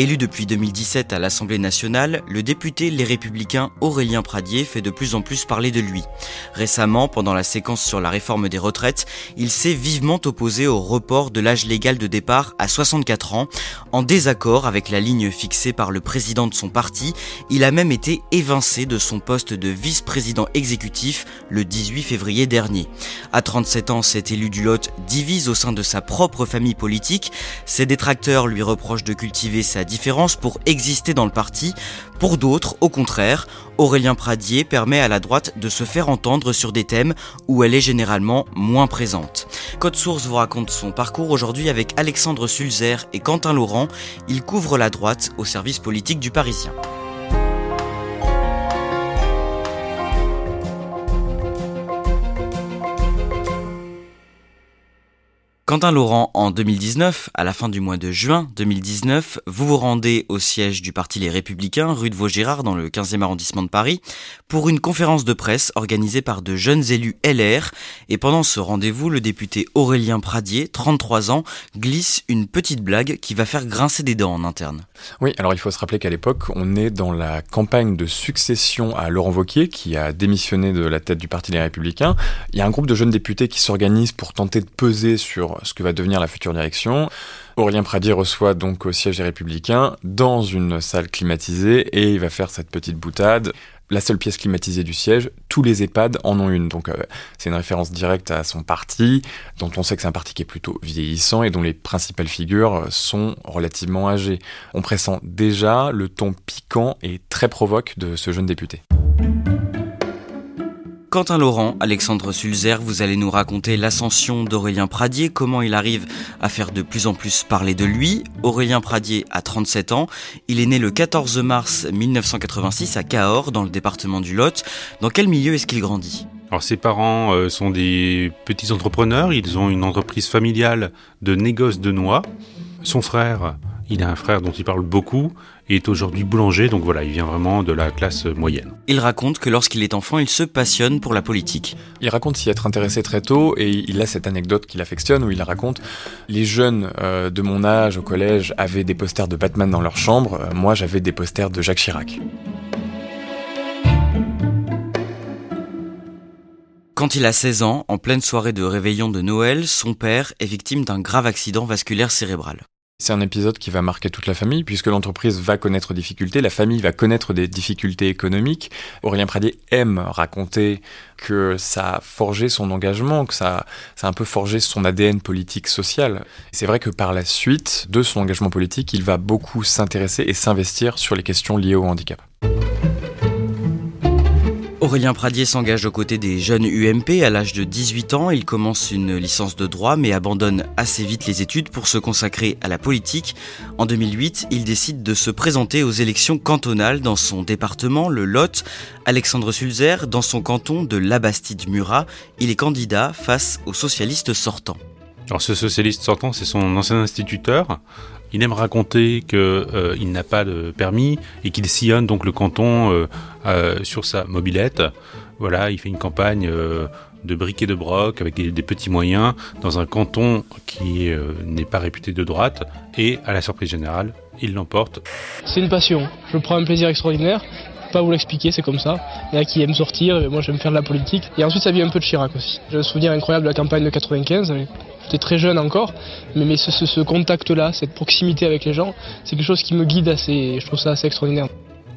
Élu depuis 2017 à l'Assemblée nationale, le député Les Républicains Aurélien Pradier fait de plus en plus parler de lui. Récemment, pendant la séquence sur la réforme des retraites, il s'est vivement opposé au report de l'âge légal de départ à 64 ans. En désaccord avec la ligne fixée par le président de son parti, il a même été évincé de son poste de vice-président exécutif le 18 février dernier. À 37 ans, cet élu du Lot divise au sein de sa propre famille politique. Ses détracteurs lui reprochent de cultiver sa différence pour exister dans le parti. Pour d'autres, au contraire, Aurélien Pradier permet à la droite de se faire entendre sur des thèmes où elle est généralement moins présente. Code Source vous raconte son parcours aujourd'hui avec Alexandre Sulzer et Quentin Laurent. Il couvre la droite au service politique du Parisien. Quentin Laurent, en 2019, à la fin du mois de juin 2019, vous vous rendez au siège du Parti Les Républicains, rue de Vaugirard, dans le 15e arrondissement de Paris, pour une conférence de presse organisée par de jeunes élus LR. Et pendant ce rendez-vous, le député Aurélien Pradier, 33 ans, glisse une petite blague qui va faire grincer des dents en interne. Oui, alors il faut se rappeler qu'à l'époque, on est dans la campagne de succession à Laurent Wauquiez, qui a démissionné de la tête du Parti Les Républicains. Il y a un groupe de jeunes députés qui s'organisent pour tenter de peser sur ce que va devenir la future direction. Aurélien Pradier reçoit donc au siège des Républicains dans une salle climatisée et il va faire cette petite boutade. La seule pièce climatisée du siège, tous les EHPAD en ont une. Donc euh, c'est une référence directe à son parti, dont on sait que c'est un parti qui est plutôt vieillissant et dont les principales figures sont relativement âgées. On pressent déjà le ton piquant et très provoque de ce jeune député. Quentin Laurent, Alexandre Sulzer, vous allez nous raconter l'ascension d'Aurélien Pradier, comment il arrive à faire de plus en plus parler de lui. Aurélien Pradier a 37 ans, il est né le 14 mars 1986 à Cahors, dans le département du Lot. Dans quel milieu est-ce qu'il grandit? Alors ses parents euh, sont des petits entrepreneurs, ils ont une entreprise familiale de négoce de noix. Son frère, il a un frère dont il parle beaucoup, et est aujourd'hui boulanger, donc voilà, il vient vraiment de la classe moyenne. Il raconte que lorsqu'il est enfant, il se passionne pour la politique. Il raconte s'y être intéressé très tôt, et il a cette anecdote qu'il affectionne, où il raconte les jeunes euh, de mon âge au collège avaient des posters de Batman dans leur chambre, euh, moi j'avais des posters de Jacques Chirac. Quand il a 16 ans, en pleine soirée de réveillon de Noël, son père est victime d'un grave accident vasculaire cérébral. C'est un épisode qui va marquer toute la famille, puisque l'entreprise va connaître des difficultés, la famille va connaître des difficultés économiques. Aurélien Pradier aime raconter que ça a forgé son engagement, que ça, ça a un peu forgé son ADN politique social. C'est vrai que par la suite de son engagement politique, il va beaucoup s'intéresser et s'investir sur les questions liées au handicap. Aurélien Pradier s'engage aux côtés des jeunes UMP. À l'âge de 18 ans, il commence une licence de droit mais abandonne assez vite les études pour se consacrer à la politique. En 2008, il décide de se présenter aux élections cantonales dans son département, le Lot. Alexandre Sulzer, dans son canton de Labastide-Murat, il est candidat face aux socialistes sortants. Alors ce socialiste sortant, c'est son ancien instituteur. Il aime raconter qu'il euh, n'a pas de permis et qu'il sillonne donc le canton euh, euh, sur sa mobilette. Voilà, il fait une campagne de briques et de broc, avec des, petits moyens, dans un canton qui euh, n'est pas réputé de droite, et à la surprise générale, il l'emporte. C'est une passion, je prends un plaisir extraordinaire, pas vous l'expliquer, c'est comme ça. Il y en a qui aiment sortir, moi j'aime faire de la politique. Et ensuite ça vient un peu de Chirac aussi. J'ai un souvenir incroyable de la campagne de 95, j'étais très jeune encore, mais, ce contact-là, cette proximité avec les gens, c'est quelque chose qui me guide assez, je trouve ça assez extraordinaire.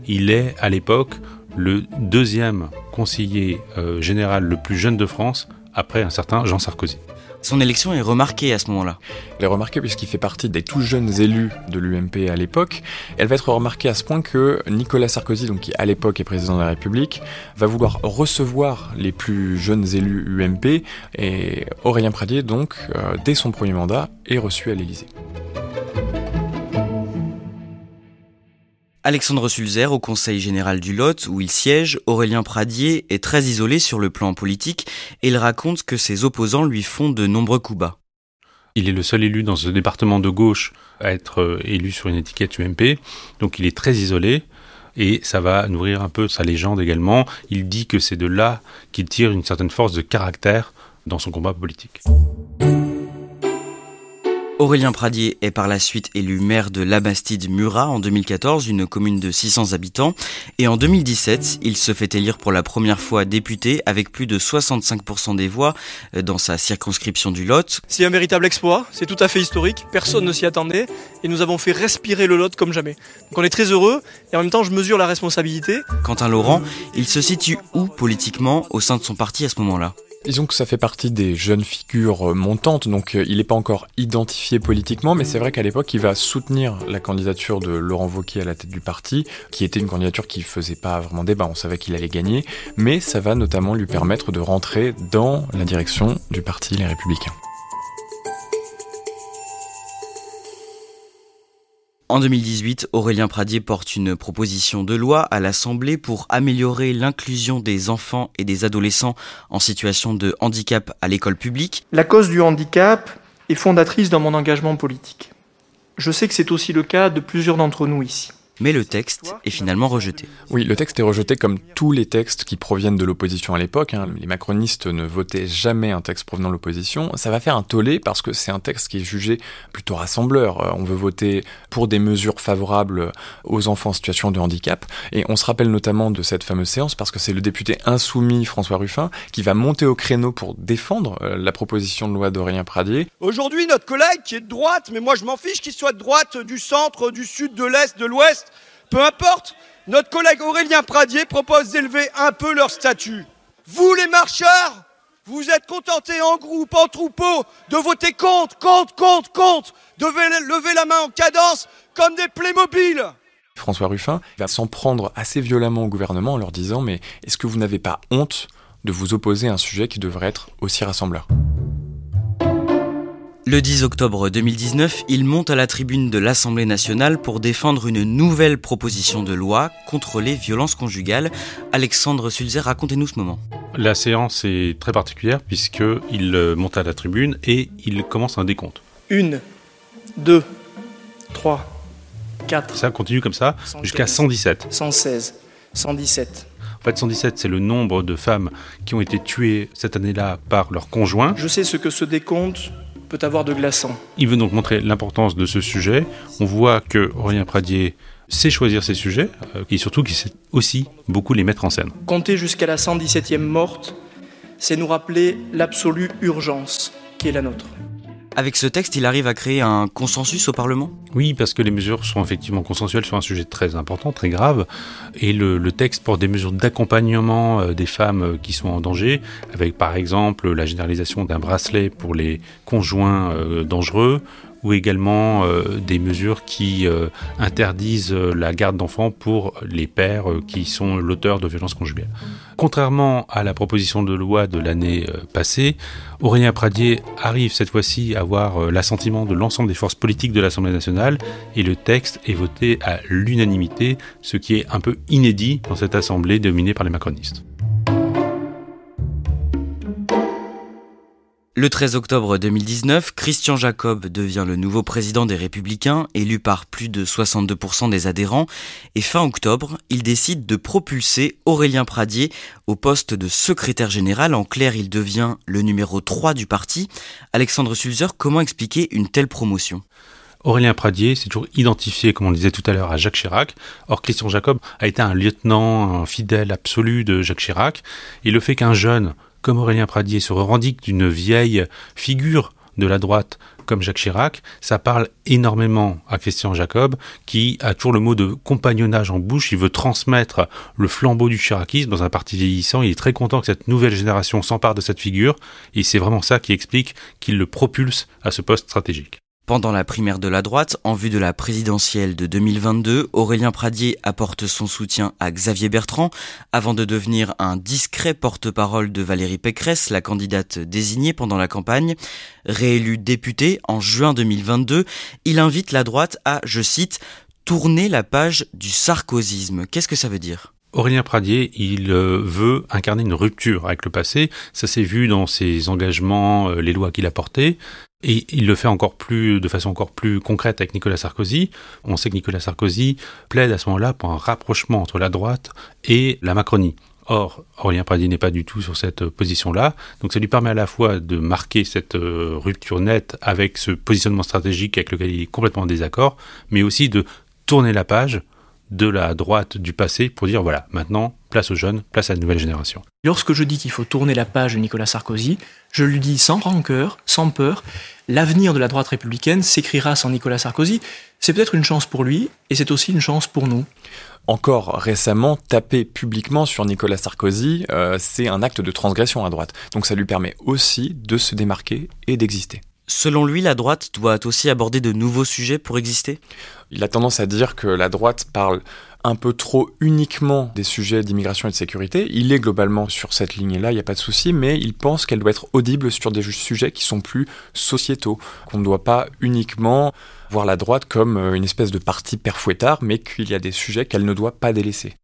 Il est à l'époque le deuxième conseiller euh, général le plus jeune de France après un certain Jean Sarkozy. Son élection est remarquée à ce moment-là. Elle est remarquée puisqu'il fait partie des tout jeunes élus de l'UMP à l'époque. Elle va être remarquée à ce point que Nicolas Sarkozy, qui à l'époque est président de la République, va vouloir recevoir les plus jeunes élus UMP et Aurélien Pradier, donc, euh, dès son premier mandat, est reçu à l'Élysée. Alexandre Sulzer au Conseil général du Lot, où il siège, Aurélien Pradier est très isolé sur le plan politique et il raconte que ses opposants lui font de nombreux coups bas. Il est le seul élu dans ce département de gauche à être euh, élu sur une étiquette UMP, donc il est très isolé et ça va nourrir un peu sa légende également. Il dit que c'est de là qu'il tire une certaine force de caractère dans son combat politique. Aurélien Pradier est par la suite élu maire de Labastide-Murat en 2014, une commune de 600 habitants. Et en 2017, il se fait élire pour la première fois député avec plus de 65% des voix euh, dans sa circonscription du Lot. C'est un véritable exploit, c'est tout à fait historique, personne ne s'y attendait et nous avons fait respirer le Lot comme jamais. Donc on est très heureux et en même temps je mesure la responsabilité. Quentin Laurent, il se situe où politiquement au sein de son parti à ce moment-là? Disons que ça fait partie des jeunes figures euh, montantes, donc euh, il n'est pas encore identifié politiquement, mais c'est vrai qu'à l'époque, il va soutenir la candidature de Laurent Wauquiez à la tête du parti, qui était une candidature qui faisait pas vraiment débat, on savait qu'il allait gagner, mais ça va notamment lui permettre de rentrer dans la direction du parti Les Républicains. En 2018, Aurélien Pradier porte une proposition de loi à l'Assemblée pour améliorer l'inclusion des enfants et des adolescents en situation de handicap à l'école publique. La cause du handicap est fondatrice dans mon engagement politique. Je sais que c'est aussi le cas de plusieurs d'entre nous ici mais le texte est finalement rejeté. Oui, le texte est rejeté comme tous les textes qui proviennent de l'opposition à l'époque. Hein. Les macronistes ne votaient jamais un texte provenant de l'opposition. Ça va faire un tollé parce que c'est un texte qui est jugé plutôt rassembleur. Euh, on veut voter pour des mesures favorables aux enfants en situation de handicap. Et on se rappelle notamment de cette fameuse séance parce que c'est le député insoumis François Ruffin qui va monter au créneau pour défendre euh, la proposition de loi d'Aurélien Pradier. Aujourd'hui, notre collègue qui est de droite, mais moi je m'en fiche qu'il soit de droite, du centre, du sud, de l'est, de l'ouest, peu importe, notre collègue Aurélien Pradier propose d'élever un peu leur statut. Vous les marcheurs, vous êtes contentés en groupe, en troupeau, de voter contre, contre, contre, contre, de lever la main en cadence comme des Playmobil. François Ruffin va s'en prendre assez violemment au gouvernement en leur disant Mais est-ce que vous n'avez pas honte de vous opposer à un sujet qui devrait être aussi rassembleur? Le 10 octobre 2019, il monte à la tribune de l'Assemblée nationale pour défendre une nouvelle proposition de loi contre les violences conjugales. Alexandre Sulzer, racontez-nous ce moment. La séance est très particulière puisqu'il euh, monte à la tribune et il commence un décompte. Une, deux, trois, quatre. Ça continue comme ça jusqu'à 117. 116, 117. En fait, 117, c'est le nombre de femmes qui ont été tuées cette année-là par leur conjoint. Je sais ce que ce décompte peut avoir de glaçant. Il veut donc montrer l'importance de ce sujet. On voit que Aurélien Pradier sait choisir ses sujets euh, et surtout qu'il sait aussi beaucoup les mettre en scène. Compter jusqu'à la 117e morte, c'est nous rappeler l'absolue urgence qui est la nôtre. Avec ce texte, il arrive à créer un consensus au Parlement? Oui, parce que les mesures sont effectivement consensuelles sur un sujet très important, très grave, et le, texte porte des mesures d'accompagnement euh, des femmes euh, qui sont en danger, avec par exemple la généralisation d'un bracelet pour les conjoints euh, dangereux, ou également euh, des mesures qui euh, interdisent euh, la garde d'enfants pour les pères qui sont l'auteur de violences conjugales. Contrairement à la proposition de loi de l'année passée, Aurélien Pradier arrive cette fois-ci à avoir l'assentiment de l'ensemble des forces politiques de l'Assemblée nationale et le texte est voté à l'unanimité, ce qui est un peu inédit dans cette Assemblée dominée par les macronistes. Le 13 octobre 2019, Christian Jacob devient le nouveau président des Républicains, élu par plus de 62% des adhérents, et fin octobre, il décide de propulser Aurélien Pradier au poste de secrétaire général. En clair, il devient le numéro 3 du parti. Alexandre Sulzer, comment expliquer une telle promotion? Aurélien Pradier, c'est toujours identifié, comme on le disait tout à l'heure, à Jacques Chirac. Or, Christian Jacob a été un lieutenant, un fidèle absolu de Jacques Chirac. Et le fait qu'un jeune comme Aurélien Pradier se revendique d'une vieille figure de la droite comme Jacques Chirac, ça parle énormément à Christian Jacob, qui a toujours le mot de compagnonnage en bouche, il veut transmettre le flambeau du chiracisme dans un parti vieillissant, il est très content que cette nouvelle génération s'empare de cette figure, et c'est vraiment ça qui explique qu'il le propulse à ce poste stratégique. Pendant la primaire de la droite, en vue de la présidentielle de 2022, Aurélien Pradier apporte son soutien à Xavier Bertrand avant de devenir un discret porte-parole de Valérie Pécresse, la candidate désignée pendant la campagne. Réélu député en juin 2022, il invite la droite à, je cite, tourner la page du sarkozysme. Qu'est-ce que ça veut dire? Aurélien Pradier, il euh, veut incarner une rupture avec le passé. Ça s'est vu dans ses engagements, euh, les lois qu'il a portées. Et il le fait encore plus, de façon encore plus concrète avec Nicolas Sarkozy. On sait que Nicolas Sarkozy plaide à ce moment-là pour un rapprochement entre la droite et la Macronie. Or, Aurélien Pradier n'est pas du tout sur cette position-là. Donc ça lui permet à la fois de marquer cette euh, rupture nette avec ce positionnement stratégique avec lequel il est complètement en désaccord, mais aussi de tourner la page de la droite du passé pour dire voilà, maintenant, place aux jeunes, place à la nouvelle génération. Lorsque je dis qu'il faut tourner la page de Nicolas Sarkozy, je lui dis sans rancœur, sans peur, l'avenir de la droite républicaine s'écrira sans Nicolas Sarkozy. C'est peut-être une chance pour lui et c'est aussi une chance pour nous. Encore récemment, taper publiquement sur Nicolas Sarkozy, euh, c'est un acte de transgression à droite. Donc ça lui permet aussi de se démarquer et d'exister. Selon lui, la droite doit aussi aborder de nouveaux sujets pour exister? Il a tendance à dire que la droite parle un peu trop uniquement des sujets d'immigration et de sécurité. Il est globalement sur cette ligne-là, il n'y a pas de souci, mais il pense qu'elle doit être audible sur des sujets qui sont plus sociétaux, qu'on ne doit pas uniquement voir la droite comme euh, une espèce de parti perfouettard, mais qu'il y a des sujets qu'elle ne doit pas délaisser.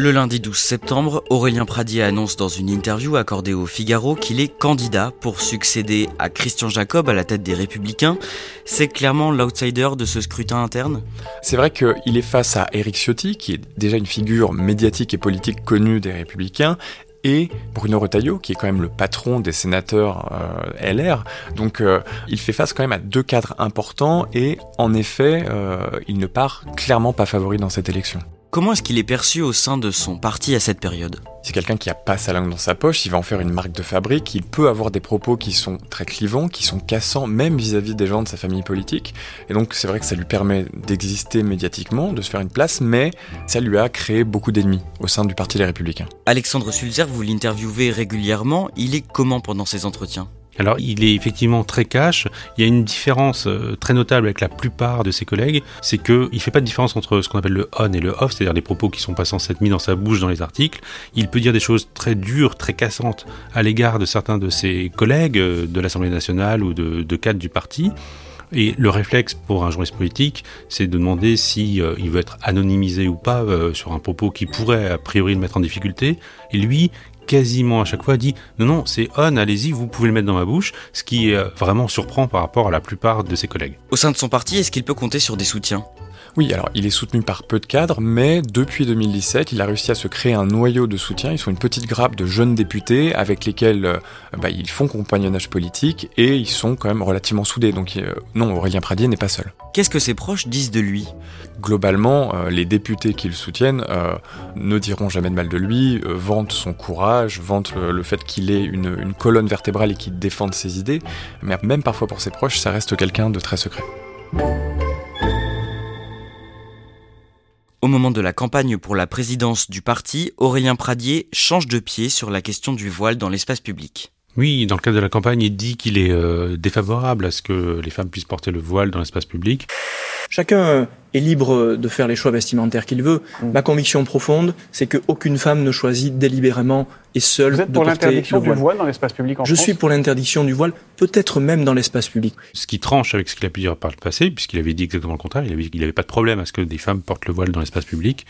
Le lundi 12 septembre, Aurélien Pradier annonce dans une interview accordée au Figaro qu'il est candidat pour succéder à Christian Jacob à la tête des Républicains. C'est clairement l'outsider de ce scrutin interne? C'est vrai qu'il est face à Éric Ciotti, qui est déjà une figure médiatique et politique connue des Républicains, et Bruno Retailleau, qui est quand même le patron des sénateurs euh, LR. Donc euh, il fait face quand même à deux cadres importants et en effet, euh, il ne part clairement pas favori dans cette élection. Comment est-ce qu'il est perçu au sein de son parti à cette période? C'est quelqu'un qui a pas sa langue dans sa poche, il va en faire une marque de fabrique, il peut avoir des propos qui sont très clivants, qui sont cassants, même vis-à-vis des gens de sa famille politique. Et donc c'est vrai que ça lui permet d'exister médiatiquement, de se faire une place, mais ça lui a créé beaucoup d'ennemis au sein du Parti des Républicains. Alexandre Sulzer, vous l'interviewez régulièrement, il est comment pendant ces entretiens? Alors, il est effectivement très cash. Il y a une différence euh, très notable avec la plupart de ses collègues, c'est qu'il ne fait pas de différence entre ce qu'on appelle le on et le off, c'est-à-dire des propos qui sont pas censés être mis dans sa bouche dans les articles. Il peut dire des choses très dures, très cassantes à l'égard de certains de ses collègues euh, de l'Assemblée nationale ou de, de cadres du parti. Et le réflexe pour un journaliste politique, c'est de demander si euh, il veut être anonymisé ou pas sur un propos qui pourrait a priori le mettre en difficulté. Et lui, quasiment à chaque fois dit non non c'est on allez-y vous pouvez le mettre dans ma bouche ce qui euh, vraiment surprend par rapport à la plupart de ses collègues. Au sein de son parti est-ce qu'il peut compter sur des soutiens? Oui, alors il est soutenu par peu de cadres, mais depuis 2017, il a réussi à se créer un noyau de soutien. Ils sont une petite grappe de jeunes députés avec lesquels euh, bah, ils font compagnonnage politique et ils sont quand même relativement soudés. Donc euh, non, Aurélien Pradier n'est pas seul. Qu'est-ce que ses proches disent de lui? Globalement, euh, les députés qui le soutiennent ne diront jamais de mal de lui, vantent son courage, vantent le, fait qu'il ait une, une colonne vertébrale et qu'il défende ses idées, mais même parfois pour ses proches, ça reste quelqu'un de très secret. Au moment de la campagne pour la présidence du parti, Aurélien Pradier change de pied sur la question du voile dans l'espace public. Oui, dans le cadre de la campagne, il dit qu'il est euh, défavorable à ce que les femmes puissent porter le voile dans l'espace public. Chacun est libre de faire les choix vestimentaires qu'il veut. Mm. Ma conviction profonde, c'est qu'aucune femme ne choisit délibérément et seule Vous êtes de pour porter l'interdiction le du voile. dans l'espace public en Je France suis pour l'interdiction du voile, peut-être même dans l'espace public. Ce qui tranche avec ce qu'il a pu dire par le passé, puisqu'il avait dit exactement le contraire, il avait dit qu'il n'avait pas de problème à ce que des femmes portent le voile dans l'espace public.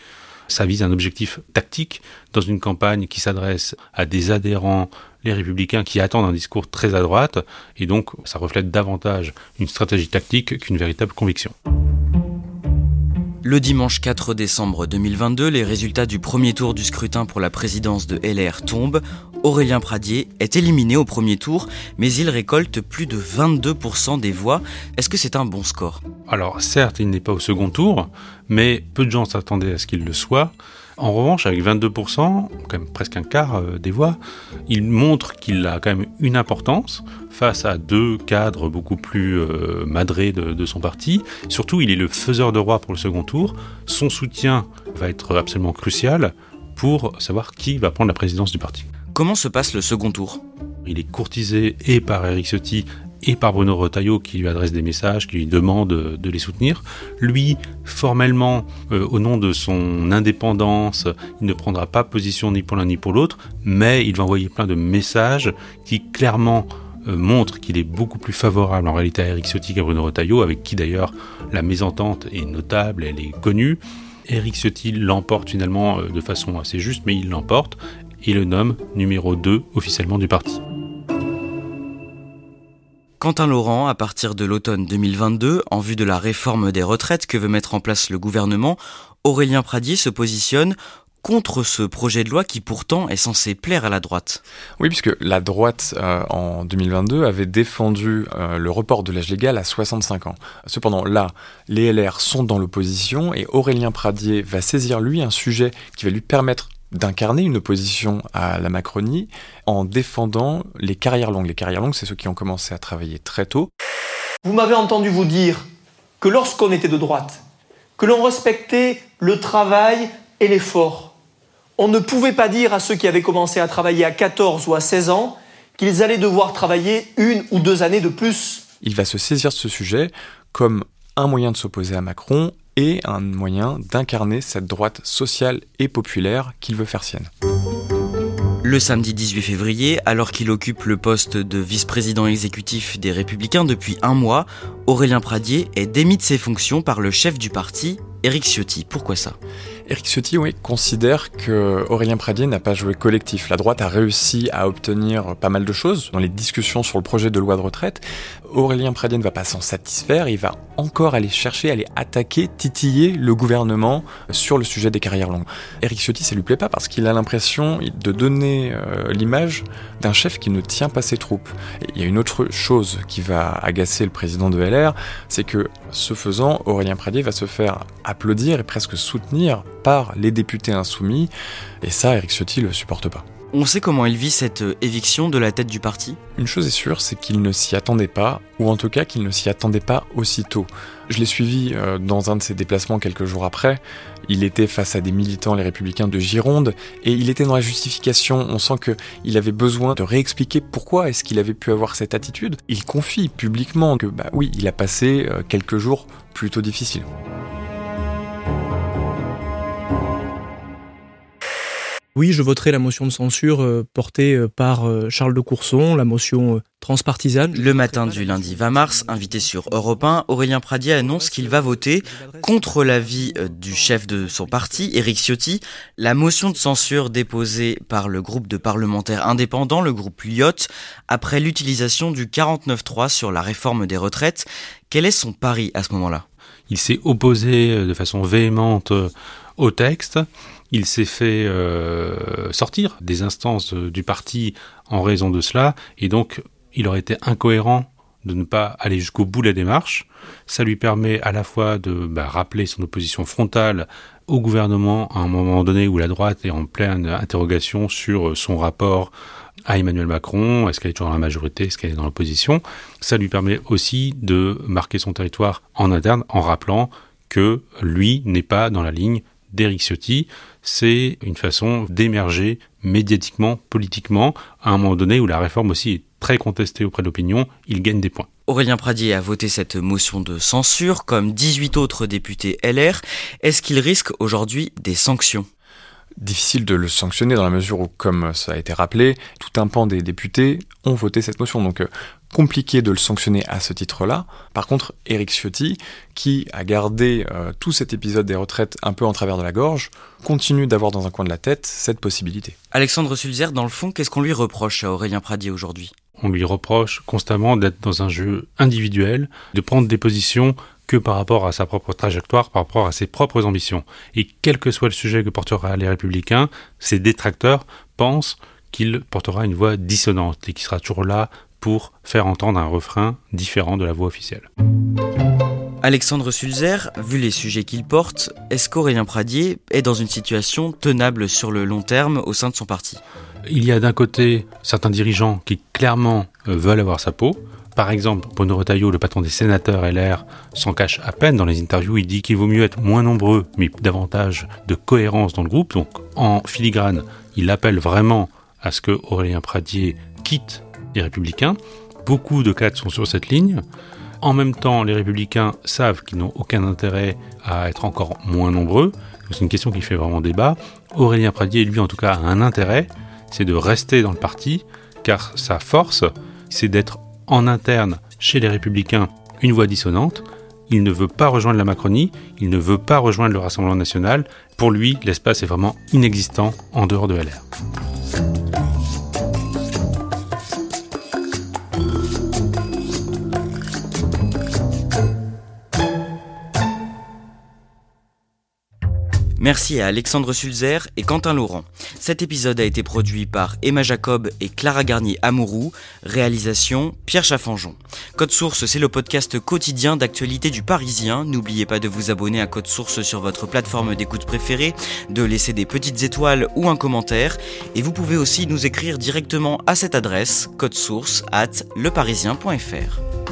Ça vise un objectif tactique dans une campagne qui s'adresse à des adhérents, les républicains, qui attendent un discours très à droite, et donc ça reflète davantage une stratégie tactique qu'une véritable conviction. Le dimanche 4 décembre 2022, les résultats du premier tour du scrutin pour la présidence de LR tombent. Aurélien Pradier est éliminé au premier tour, mais il récolte plus de 22% des voix. Est-ce que c'est un bon score? Alors certes, il n'est pas au second tour, mais peu de gens s'attendaient à ce qu'il le soit. En revanche, avec 22%, quand même presque un quart euh, des voix, il montre qu'il a quand même une importance face à deux cadres beaucoup plus euh, madrés de, son parti. Surtout, il est le faiseur de roi pour le second tour. Son soutien va être absolument crucial pour savoir qui va prendre la présidence du parti. Comment se passe le second tour? Il est courtisé et par Eric Ciotti et par Bruno Retailleau qui lui adresse des messages, qui lui demande de les soutenir. Lui, formellement, euh, au nom de son indépendance, il ne prendra pas position ni pour l'un ni pour l'autre, mais il va envoyer plein de messages qui clairement euh, montrent qu'il est beaucoup plus favorable en réalité à Eric Ciotti qu'à Bruno Retailleau, avec qui d'ailleurs la mésentente est notable, elle est connue. Eric Ciotti l'emporte finalement euh, de façon assez juste, mais il l'emporte et le nomme numéro 2 officiellement du parti. Quentin Laurent, à partir de l'automne 2022, en vue de la réforme des retraites que veut mettre en place le gouvernement, Aurélien Pradier se positionne contre ce projet de loi qui pourtant est censé plaire à la droite. Oui, puisque la droite euh, en 2022 avait défendu euh, le report de l'âge légal à 65 ans. Cependant, là, les LR sont dans l'opposition et Aurélien Pradier va saisir lui un sujet qui va lui permettre d'incarner une opposition à la Macronie en défendant les carrières longues. Les carrières longues, c'est ceux qui ont commencé à travailler très tôt. Vous m'avez entendu vous dire que lorsqu'on était de droite, que l'on respectait le travail et l'effort, on ne pouvait pas dire à ceux qui avaient commencé à travailler à 14 ou à 16 ans qu'ils allaient devoir travailler une ou deux années de plus. Il va se saisir de ce sujet comme un moyen de s'opposer à Macron et un moyen d'incarner cette droite sociale et populaire qu'il veut faire sienne. Le samedi 18 février, alors qu'il occupe le poste de vice-président exécutif des Républicains depuis un mois, Aurélien Pradier est démis de ses fonctions par le chef du parti, Éric Ciotti. Pourquoi ça? Éric Ciotti oui, considère que Aurélien Pradier n'a pas joué collectif. La droite a réussi à obtenir pas mal de choses dans les discussions sur le projet de loi de retraite. Aurélien Pradier ne va pas s'en satisfaire, il va encore aller chercher, aller attaquer, titiller le gouvernement sur le sujet des carrières longues. Éric Ciotti, ça lui plaît pas parce qu'il a l'impression de donner euh, l'image d'un chef qui ne tient pas ses troupes. il y a une autre chose qui va agacer le président de LR, c'est que ce faisant, Aurélien Pradier va se faire applaudir et presque soutenir par les députés insoumis, et ça, Eric Ciotti le supporte pas. On sait comment il vit cette euh, éviction de la tête du parti Une chose est sûre, c'est qu'il ne s'y attendait pas, ou en tout cas qu'il ne s'y attendait pas aussitôt. Je l'ai suivi euh, dans un de ses déplacements quelques jours après. Il était face à des militants, les républicains de Gironde, et il était dans la justification. On sent qu'il avait besoin de réexpliquer pourquoi est-ce qu'il avait pu avoir cette attitude. Il confie publiquement que, bah oui, il a passé euh, quelques jours plutôt difficiles. Oui, je voterai la motion de censure euh, portée euh, par euh, Charles de Courson, la motion transpartisane. Le matin du lundi 20 mars, invité sur Europe 1, Aurélien Pradier annonce qu'il va voter contre l'avis du chef de son parti, Éric Ciotti, la motion de censure déposée par le groupe de parlementaires indépendants, le groupe Lyot, après l'utilisation du 49.3 sur la réforme des retraites. Quel est son pari à ce moment-là? Il s'est opposé de façon véhémente au texte. Il s'est fait euh, sortir des instances du parti en raison de cela, et donc il aurait été incohérent de ne pas aller jusqu'au bout de la démarche. Ça lui permet à la fois de bah, rappeler son opposition frontale au gouvernement à un moment donné où la droite est en pleine interrogation sur son rapport à Emmanuel Macron, est-ce qu'elle est toujours dans la majorité, est-ce qu'elle est dans l'opposition? Ça lui permet aussi de marquer son territoire en interne en rappelant que lui n'est pas dans la ligne d'Eric Ciotti, c'est une façon d'émerger médiatiquement, politiquement, à un moment donné où la réforme aussi est très contestée auprès de l'opinion, il gagne des points. Aurélien Pradier a voté cette motion de censure, comme 18 autres députés LR. Est-ce qu'il risque aujourd'hui des sanctions? Difficile de le sanctionner dans la mesure où, comme ça a été rappelé, tout un pan des députés ont voté cette motion. Donc, euh, compliqué de le sanctionner à ce titre-là. Par contre, Eric Ciotti, qui a gardé euh, tout cet épisode des retraites un peu en travers de la gorge, continue d'avoir dans un coin de la tête cette possibilité. Alexandre Sulzer, dans le fond, qu'est-ce qu'on lui reproche à Aurélien Pradier aujourd'hui? On lui reproche constamment d'être dans un jeu individuel, de prendre des positions que par rapport à sa propre trajectoire, par rapport à ses propres ambitions. Et quel que soit le sujet que portera les républicains, ses détracteurs pensent qu'il portera une voix dissonante et qu'il sera toujours là pour faire entendre un refrain différent de la voix officielle. Alexandre Sulzer, vu les sujets qu'il porte, est-ce qu'Aurélien Pradier est dans une situation tenable sur le long terme au sein de son parti? Il y a d'un côté certains dirigeants qui clairement euh, veulent avoir sa peau. Par exemple, Bruno Retailleau, le patron des sénateurs LR, s'en cache à peine dans les interviews. Il dit qu'il vaut mieux être moins nombreux, mais davantage de cohérence dans le groupe. Donc, en filigrane, il appelle vraiment à ce que Aurélien Pradier quitte les Républicains. Beaucoup de cadres sont sur cette ligne. En même temps, les républicains savent qu'ils n'ont aucun intérêt à être encore moins nombreux. C'est une question qui fait vraiment débat. Aurélien Pradier, lui en tout cas, a un intérêt, c'est de rester dans le parti, car sa force, c'est d'être en interne chez les républicains une voix dissonante. Il ne veut pas rejoindre la Macronie, il ne veut pas rejoindre le Rassemblement national. Pour lui, l'espace est vraiment inexistant en dehors de LR. Merci à Alexandre Sulzer et Quentin Laurent. Cet épisode a été produit par Emma Jacob et Clara Garnier Amourou. Réalisation Pierre Chaffanjon. Code Source, c'est le podcast quotidien d'actualité du Parisien. N'oubliez pas de vous abonner à Code Source sur votre plateforme d'écoute préférée, de laisser des petites étoiles ou un commentaire. Et vous pouvez aussi nous écrire directement à cette adresse, code source at leparisien.fr.